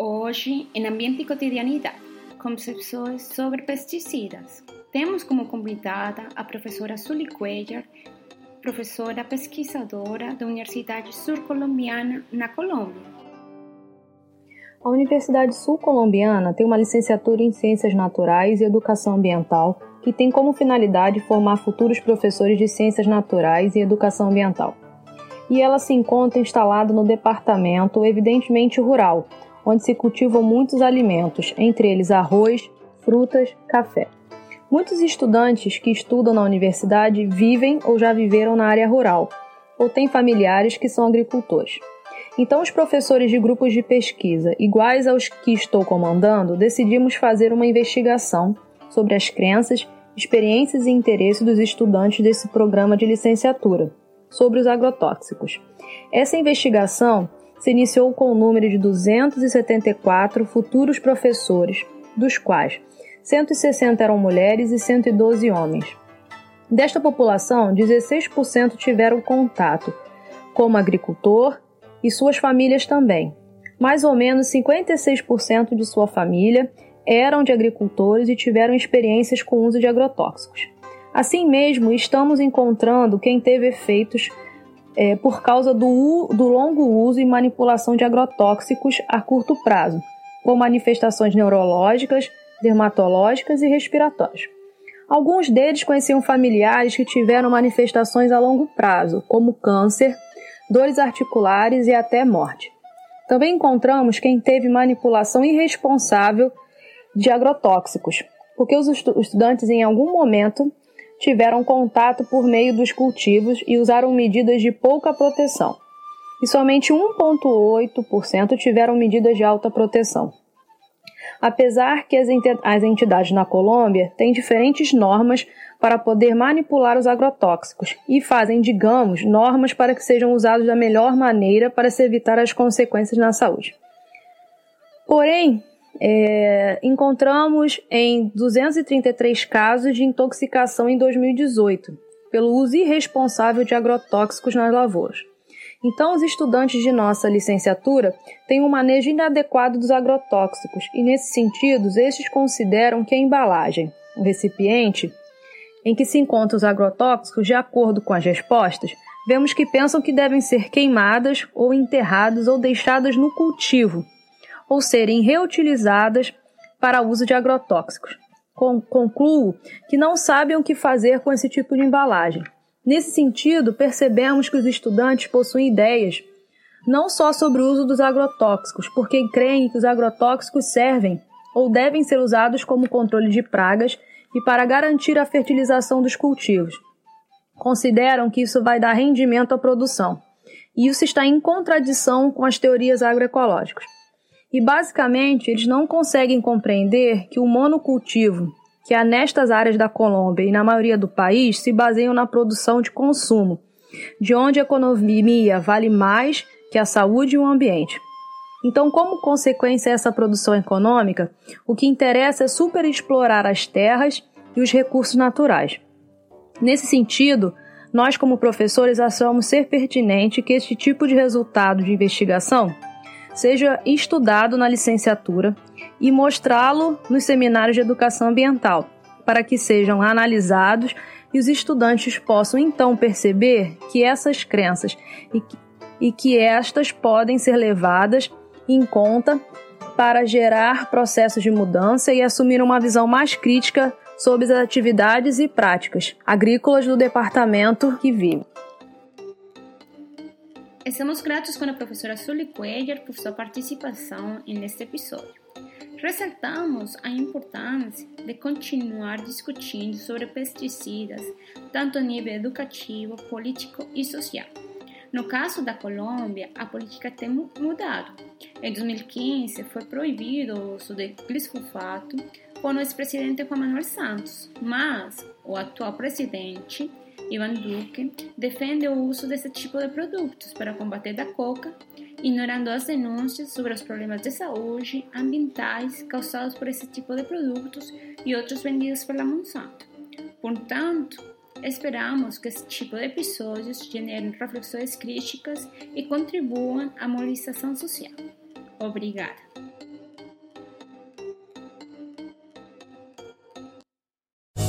Hoje, em Ambiente e Cotidianidade, concepções sobre pesticidas. Temos como convidada a professora Sully Cuellar, professora pesquisadora da Universidade Sul-Colombiana, na Colômbia. A Universidade Sul-Colombiana tem uma licenciatura em Ciências Naturais e Educação Ambiental, que tem como finalidade formar futuros professores de Ciências Naturais e Educação Ambiental. E ela se encontra instalada no departamento, evidentemente rural, onde se cultivam muitos alimentos, entre eles arroz, frutas, café. Muitos estudantes que estudam na universidade vivem ou já viveram na área rural, ou têm familiares que são agricultores. Então, os professores de grupos de pesquisa, iguais aos que estou comandando, decidimos fazer uma investigação sobre as crenças, experiências e interesses dos estudantes desse programa de licenciatura sobre os agrotóxicos. Essa investigação se iniciou com o número de 274 futuros professores, dos quais 160 eram mulheres e 112 homens. Desta população, 16% tiveram contato como agricultor e suas famílias também. Mais ou menos 56% de sua família eram de agricultores e tiveram experiências com o uso de agrotóxicos. Assim mesmo, estamos encontrando quem teve efeitos é, por causa do, do longo uso e manipulação de agrotóxicos a curto prazo, com manifestações neurológicas, dermatológicas e respiratórias. Alguns deles conheciam familiares que tiveram manifestações a longo prazo, como câncer, dores articulares e até morte. Também encontramos quem teve manipulação irresponsável de agrotóxicos, porque os estudantes em algum momento tiveram contato por meio dos cultivos e usaram medidas de pouca proteção. E somente 1,8% tiveram medidas de alta proteção. Apesar que as entidades na Colômbia têm diferentes normas para poder manipular os agrotóxicos e fazem, digamos, normas para que sejam usados da melhor maneira para se evitar as consequências na saúde. Porém, é, encontramos em 233 casos de intoxicação em 2018 pelo uso irresponsável de agrotóxicos nas lavouras. Então, os estudantes de nossa licenciatura têm um manejo inadequado dos agrotóxicos e, nesse sentido, estes consideram que a embalagem, o recipiente em que se encontram os agrotóxicos, de acordo com as respostas, vemos que pensam que devem ser queimadas ou enterradas ou deixadas no cultivo, ou serem reutilizadas para uso de agrotóxicos. Concluo que não sabem o que fazer com esse tipo de embalagem. Nesse sentido, percebemos que os estudantes possuem ideias não só sobre o uso dos agrotóxicos, porque creem que os agrotóxicos servem ou devem ser usados como controle de pragas e para garantir a fertilização dos cultivos. Consideram que isso vai dar rendimento à produção. E isso está em contradição com as teorias agroecológicas. E basicamente, eles não conseguem compreender que o monocultivo, que há nestas áreas da Colômbia e na maioria do país, se baseiam na produção de consumo, de onde a economia vale mais que a saúde e o ambiente. Então, como consequência dessa produção econômica, o que interessa é superexplorar as terras e os recursos naturais. Nesse sentido, nós, como professores, achamos ser pertinente que este tipo de resultado de investigação seja estudado na licenciatura e mostrá-lo nos seminários de educação ambiental, para que sejam analisados e os estudantes possam então perceber que essas crenças e que, e que estas podem ser levadas em conta para gerar processos de mudança e assumir uma visão mais crítica sobre as atividades e práticas agrícolas do departamento que vive. Estamos gratos com a professora Sully Cuellar por sua participação neste episódio. Ressaltamos a importância de continuar discutindo sobre pesticidas, tanto a nível educativo, político e social No caso da Colômbia, a política tem mudado. Em 2015, foi proibido o uso de glifosato por o ex-presidente Juan Manuel Santos, mas o atual presidente, Ivan Duque, defende o uso desse tipo de produtos para combater a coca, ignorando as denúncias sobre os problemas de saúde ambientais causados por esse tipo de produtos e outros vendidos pela Monsanto. Portanto, Esperamos que esse tipo de episódios gerem reflexões críticas e contribuam à mobilização social. Obrigada.